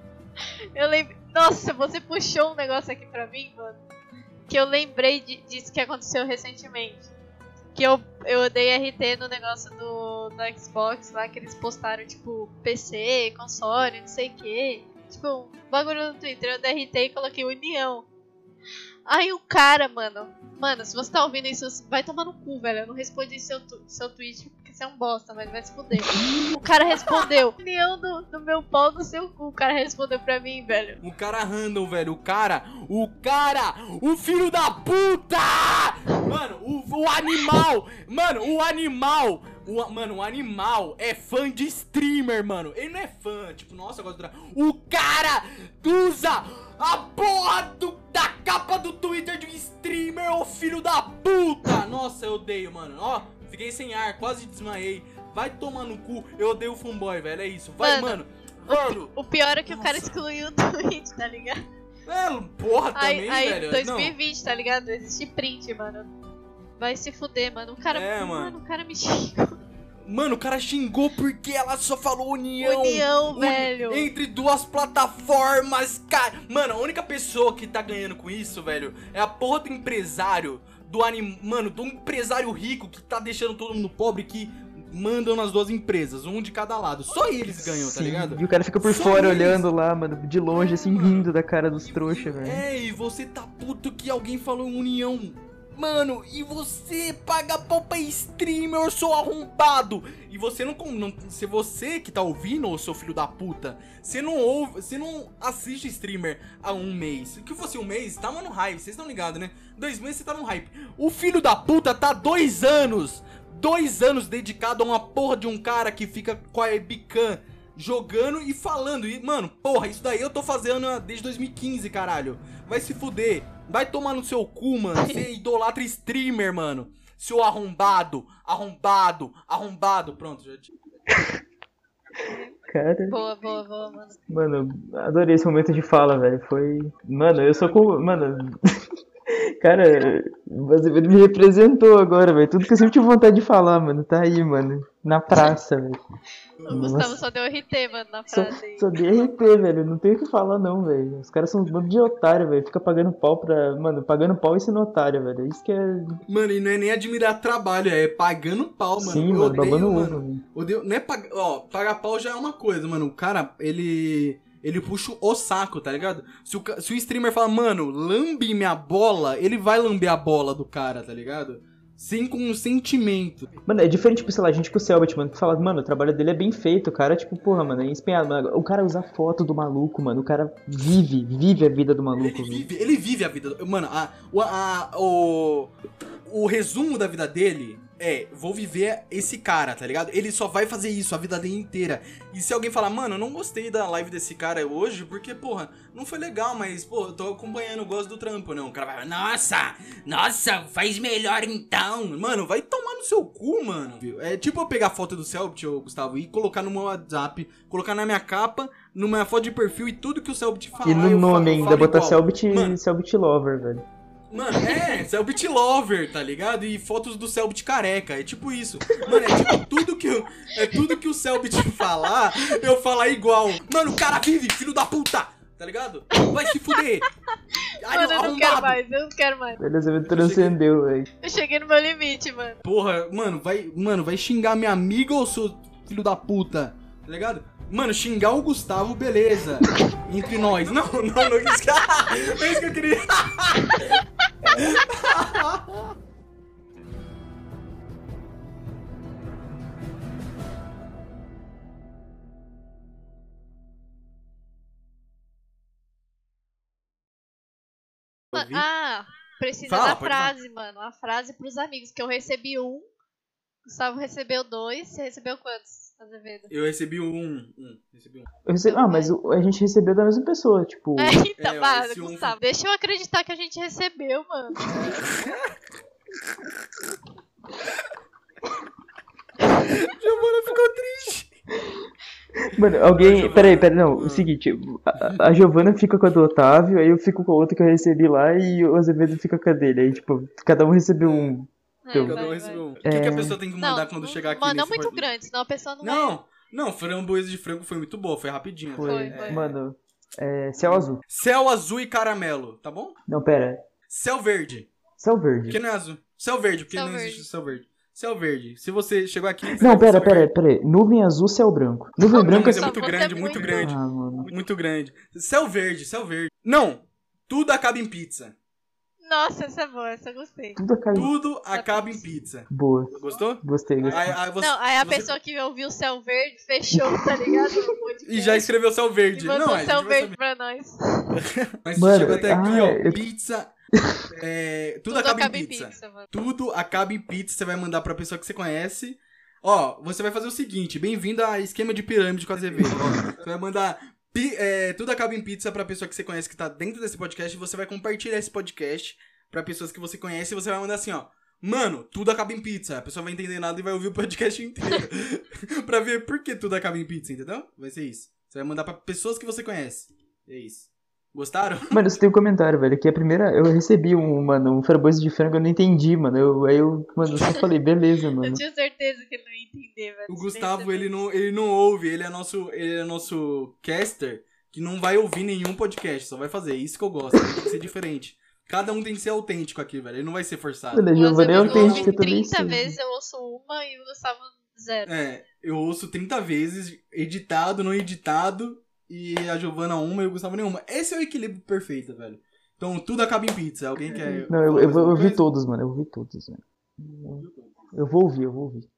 eu lembro. Nossa, você puxou um negócio aqui pra mim, mano. Que eu lembrei de- disso que aconteceu recentemente. Que eu, eu dei RT no negócio do, do Xbox lá, que eles postaram, tipo, PC, console, não sei o que. Tipo, um bagulho no Twitter. Eu dei RT e coloquei União. Aí o cara, mano. Mano, se você tá ouvindo isso, vai tomar no cu, velho. Eu não respondi seu, seu tweet porque você é um bosta, mas vai se fuder. O cara respondeu: União do, do meu pau no seu cu. O cara respondeu pra mim, velho. O cara random, velho. O cara. O cara. O filho da puta! Mano, o, o animal. Mano, o animal. O, a- mano, o animal é fã de streamer, mano. Ele não é fã, tipo, nossa, eu gosto do. O cara usa a porra do, da capa do Twitter de um streamer, ô filho da puta! Nossa, eu odeio, mano. Ó, fiquei sem ar, quase desmaiei. Vai tomar no cu, eu odeio o fanboy, velho. É isso. Vai, Mano, mano. Mano, O pior é que o cara Nossa. excluiu o tweet, tá ligado? é, porra, Aí, também, aí velho. 2020, tá ligado? Existe print, mano. Vai se fuder, mano. O cara. É, mano. o cara me xingou. Mano, o cara xingou porque ela só falou união. União, Uni- velho. Entre duas plataformas, cara. Mano, a única pessoa que tá ganhando com isso, velho, é a porra do empresário. Do anim... Mano, do empresário rico que tá deixando todo mundo pobre que mandam nas duas empresas, um de cada lado. Só eles ganham, tá Sim. ligado? E o cara fica por Só fora eles. olhando lá, mano, de longe, assim, Mano. rindo da cara dos trouxa, velho. É, e você tá puto que alguém falou união. Mano, e você paga pau pra streamer, eu sou arrombado. E você não, não. Se você que tá ouvindo, ô seu filho da puta, você não ouve. Você não assiste streamer há um mês. Que fosse um mês, tava no hype, vocês estão ligados, né? Dois meses você tá no hype. O filho da puta tá dois anos. Dois anos dedicado a uma porra de um cara que fica com a webcam jogando e falando. E, mano, porra, isso daí eu tô fazendo desde 2015, caralho. Vai se fuder. Vai tomar no seu cu, mano. Você idolatra streamer, mano. Seu arrombado, arrombado, arrombado. Pronto, já te... Cara, Boa, boa, boa, mano. mano, adorei esse momento de fala, velho. Foi. Mano, eu sou com. Mano. Cara, você me representou agora, velho. Tudo que eu sempre tive vontade de falar, mano. Tá aí, mano. Na praça, velho. O Gustavo só deu RT, mano, na Só, frase aí. só dei RT, velho. Não tem o que falar, não, velho. Os caras são uns bandos de otário, velho. Fica pagando pau pra. Mano, pagando pau e sendo otário, velho. Isso que é. Mano, e não é nem admirar trabalho, é pagando pau, mano. Sim, Eu mano, odeio, babando mano. ovo, velho. Odeio, não é pag... Ó, pagar pau já é uma coisa, mano. O cara, ele. Ele puxa o saco, tá ligado? Se o, se o streamer fala, mano, lambe minha bola, ele vai lamber a bola do cara, tá ligado? Sem consentimento. Mano, é diferente, tipo, sei lá, a gente com o Selbit, mano, que fala, mano, o trabalho dele é bem feito, o cara, tipo, porra, mano, é empenhado, mano. O cara usa foto do maluco, mano, o cara vive, vive a vida do maluco, Ele vive, ele vive a vida. do- Mano, a, o, a- o, o resumo da vida dele é: vou viver esse cara, tá ligado? Ele só vai fazer isso a vida dele inteira. E se alguém falar, mano, eu não gostei da live desse cara hoje, porque, porra, não foi legal, mas, pô, eu tô acompanhando, eu gosto do trampo, não. O cara vai, nossa, nossa, faz melhor então. Mano, vai tomar no seu cu, mano. É tipo eu pegar a foto do Selbit, Gustavo, e colocar no meu WhatsApp, colocar na minha capa, numa foto de perfil e tudo que o Selbit falar. E no nome eu ainda, falo botar. Selbit. Selbit Lover, velho. Mano, é, Selbit Lover, tá ligado? E fotos do Selbit careca, é tipo isso. Mano, é tipo tudo que eu, é tudo que o Selbit falar, eu falar igual. Mano, o cara vive, filho da puta, tá ligado? Vai se fuder. Ai, Mano, eu não quero mais, eu não quero mais. Beleza, me transcendeu, velho. Eu cheguei no meu limite, mano. Porra, mano, vai, mano, vai xingar minha amiga ou seu filho da puta, tá ligado? Mano, xingar o Gustavo, beleza. Entre nós. Não, não, não, isso que, não é isso que eu queria. Ouvi? Ah, precisa Fala, da pode falar. frase, mano. A frase pros amigos, que eu recebi um. Gustavo recebeu dois, você recebeu quantos? Eu recebi um. um recebi um. Eu recebi- ah, mas o- a gente recebeu da mesma pessoa, tipo. É, então, É, esse um- Gustavo, deixa eu acreditar que a gente recebeu, mano. Giovana ficou triste. Mano, alguém. Giovana. Peraí, peraí, não. O seguinte, a, a Giovana fica com a do Otávio, aí eu fico com a outra que eu recebi lá e o Azevedo fica com a dele. Aí, tipo, cada um recebeu um. É, Então. Vai, vai. um. O que, que a É. pessoa tem que Não, mandar quando não- chegar aqui Mano, não nesse muito grande, senão a pessoa não, é. Não, não, framboesa de frango foi muito boa, foi rapidinho. Foi. Foi, foi. Mano, é. Céu azul. Céu azul e caramelo, tá bom? Não, pera. Céu verde. Céu verde. Porque não é azul. Céu verde, porque Céu não verde. existe céu verde. Céu verde. Se você chegou aqui. Não, pera, pera, pera. Nuvem azul, céu branco. Nuvem Não, branca. mas é muito grande, é muito grande. Ah. Muito grande. Céu verde, céu verde. Não! Tudo acaba em pizza. Nossa, essa é boa, essa eu gostei. Tudo caiu. Tudo acaba em pizza. Boa. Gostou? Gostei, gostei. Aí, aí você- não, aí a você- pessoa que ouviu o céu verde fechou, tá ligado? E já escreveu céu e verde. mandou Não, o céu verde pra nós. Mas Mano, chegou até aqui, ó. eu- Pizza. é, tudo, Tudo acaba, em pizza. mano. Tudo acaba em pizza. Você vai mandar pra pessoa que você conhece. Ó, você vai fazer o seguinte: bem-vindo a esquema de pirâmide com a Azevedo. ó. Você vai mandar. É, tudo acaba em pizza pra pessoa que você conhece que tá dentro desse podcast. Você vai compartilhar esse podcast pra pessoas que você conhece. E você vai mandar assim, ó. Mano, tudo acaba em pizza. A pessoa vai entender nada e vai ouvir o podcast inteiro. pra ver por que tudo acaba em pizza, entendeu? Vai ser isso. Você vai mandar pra pessoas que você conhece. É isso. Gostaram? Mano, você tem um comentário, velho. Que a primeira. Eu recebi um, mano, um framboesa de frango, eu não entendi, mano. Eu, aí eu, mano, eu só falei, beleza, Eu mano. tinha certeza que ele não ia entender, velho. O Gustavo, ele não, ele não ouve, ele é nosso, ele é nosso caster que não vai ouvir nenhum podcast, só vai fazer. Isso que eu gosto, tem que ser diferente. Cada um tem que ser autêntico aqui, velho. Ele não vai ser forçado. Mano, a O Giovana é Azevedo autêntica ouve também. 30 sim. vezes eu ouço uma e o Gustavo zero. É, eu ouço 30 vezes, editado, não editado, e a Giovana uma e o Gustavo nenhuma. Esse é o equilíbrio perfeito, velho. Então tudo acaba em pizza. Alguém quer. Não, eu, eu alguma ouvir coisa? todos, mano. Eu ouvi todos, velho. Eu vou ouvir, eu vou ouvir.